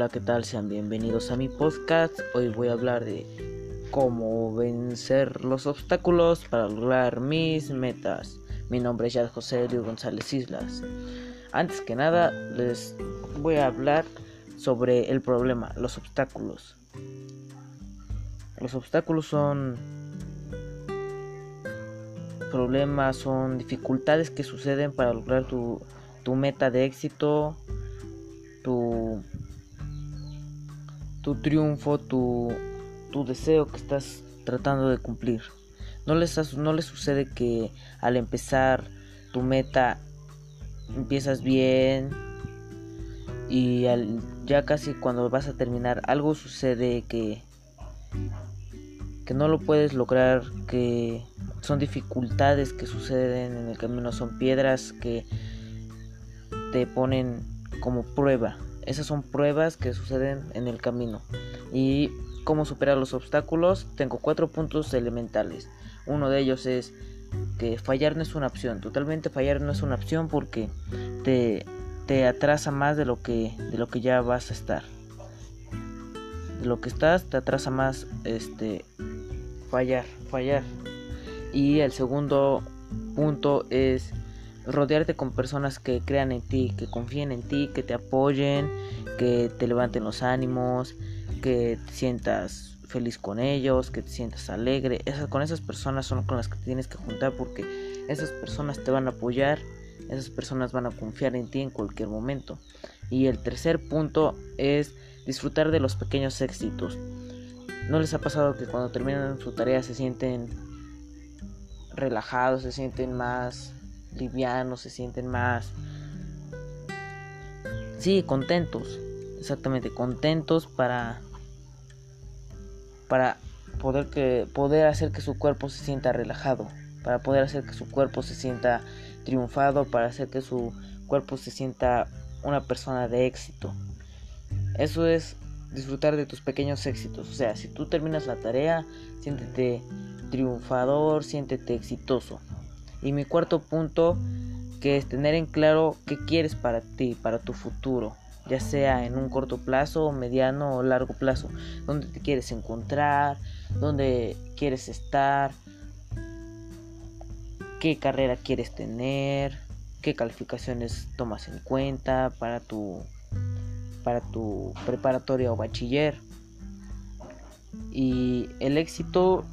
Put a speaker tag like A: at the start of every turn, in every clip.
A: Hola, ¿qué tal? Sean bienvenidos a mi podcast. Hoy voy a hablar de cómo vencer los obstáculos para lograr mis metas. Mi nombre es Yad José Luis González Islas. Antes que nada, les voy a hablar sobre el problema, los obstáculos. Los obstáculos son problemas, son dificultades que suceden para lograr tu, tu meta de éxito, tu triunfo, tu, tu deseo que estás tratando de cumplir. No les, no les sucede que al empezar tu meta empiezas bien y al, ya casi cuando vas a terminar algo sucede que que no lo puedes lograr, que son dificultades que suceden en el camino, son piedras que te ponen como prueba. Esas son pruebas que suceden en el camino. Y cómo superar los obstáculos, tengo cuatro puntos elementales. Uno de ellos es que fallar no es una opción. Totalmente fallar no es una opción porque te, te atrasa más de lo que de lo que ya vas a estar. De lo que estás te atrasa más este fallar, fallar. Y el segundo punto es rodearte con personas que crean en ti, que confíen en ti, que te apoyen, que te levanten los ánimos, que te sientas feliz con ellos, que te sientas alegre. Esas, con esas personas son con las que tienes que juntar porque esas personas te van a apoyar, esas personas van a confiar en ti en cualquier momento. Y el tercer punto es disfrutar de los pequeños éxitos. ¿No les ha pasado que cuando terminan su tarea se sienten relajados, se sienten más livianos, se sienten más... Sí, contentos, exactamente, contentos para... para poder, que, poder hacer que su cuerpo se sienta relajado, para poder hacer que su cuerpo se sienta triunfado, para hacer que su cuerpo se sienta una persona de éxito. Eso es disfrutar de tus pequeños éxitos. O sea, si tú terminas la tarea, siéntete triunfador, siéntete exitoso. Y mi cuarto punto, que es tener en claro qué quieres para ti, para tu futuro, ya sea en un corto plazo, mediano o largo plazo, dónde te quieres encontrar, dónde quieres estar, qué carrera quieres tener, qué calificaciones tomas en cuenta para tu para tu preparatoria o bachiller. Y el éxito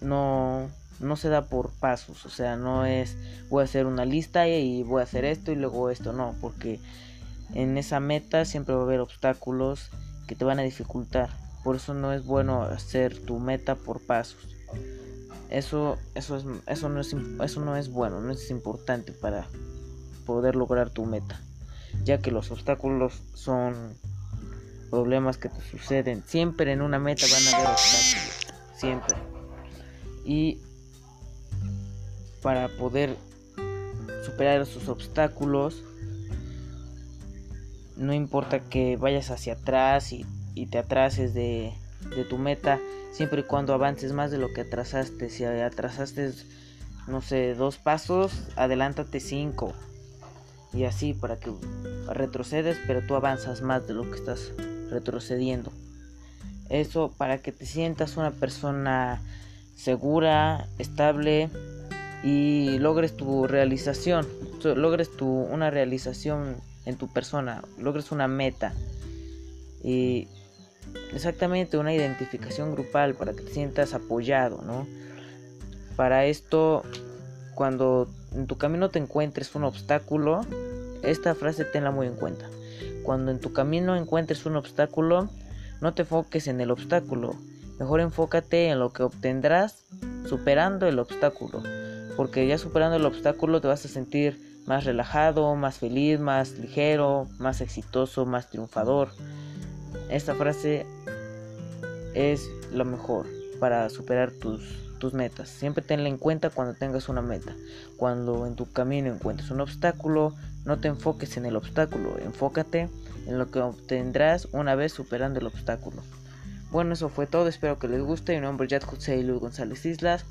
A: no no se da por pasos, o sea, no es voy a hacer una lista y voy a hacer esto y luego esto, no, porque en esa meta siempre va a haber obstáculos que te van a dificultar. Por eso no es bueno hacer tu meta por pasos. Eso, eso, es, eso, no es, eso no es bueno, no es importante para poder lograr tu meta. Ya que los obstáculos son problemas que te suceden. Siempre en una meta van a haber obstáculos. Siempre. Y para poder superar esos obstáculos. No importa que vayas hacia atrás y, te atrases de, de, tu meta, siempre y cuando avances más de lo que atrasaste. Si atrasaste, no sé, dos pasos, adelántate cinco. Y así para que retrocedes, pero tú avanzas más de lo que estás retrocediendo. Eso para que te sientas una persona segura, estable y logres tu realización, logres tu, una realización en tu persona, logres una meta y exactamente una identificación grupal para que te sientas apoyado, ¿no? Para esto, cuando en tu camino te encuentres un obstáculo, esta frase tenla muy en cuenta. Cuando en tu camino encuentres un obstáculo, no te enfoques en el obstáculo, mejor enfócate en lo que obtendrás superando el obstáculo porque ya superando el obstáculo te vas a sentir más relajado, más feliz, más ligero, más exitoso, más triunfador. Esta frase es lo mejor para superar tus, tus metas. Siempre tenla en cuenta cuando tengas una meta. Cuando en tu camino encuentres un obstáculo, no te enfoques en el obstáculo, enfócate en lo que obtendrás una vez superando el obstáculo. Bueno, eso fue todo, espero que les guste. Mi nombre es Jad José Luis González Islas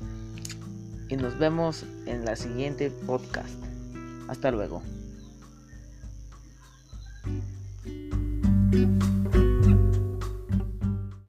A: y nos vemos en la siguiente podcast. Hasta luego.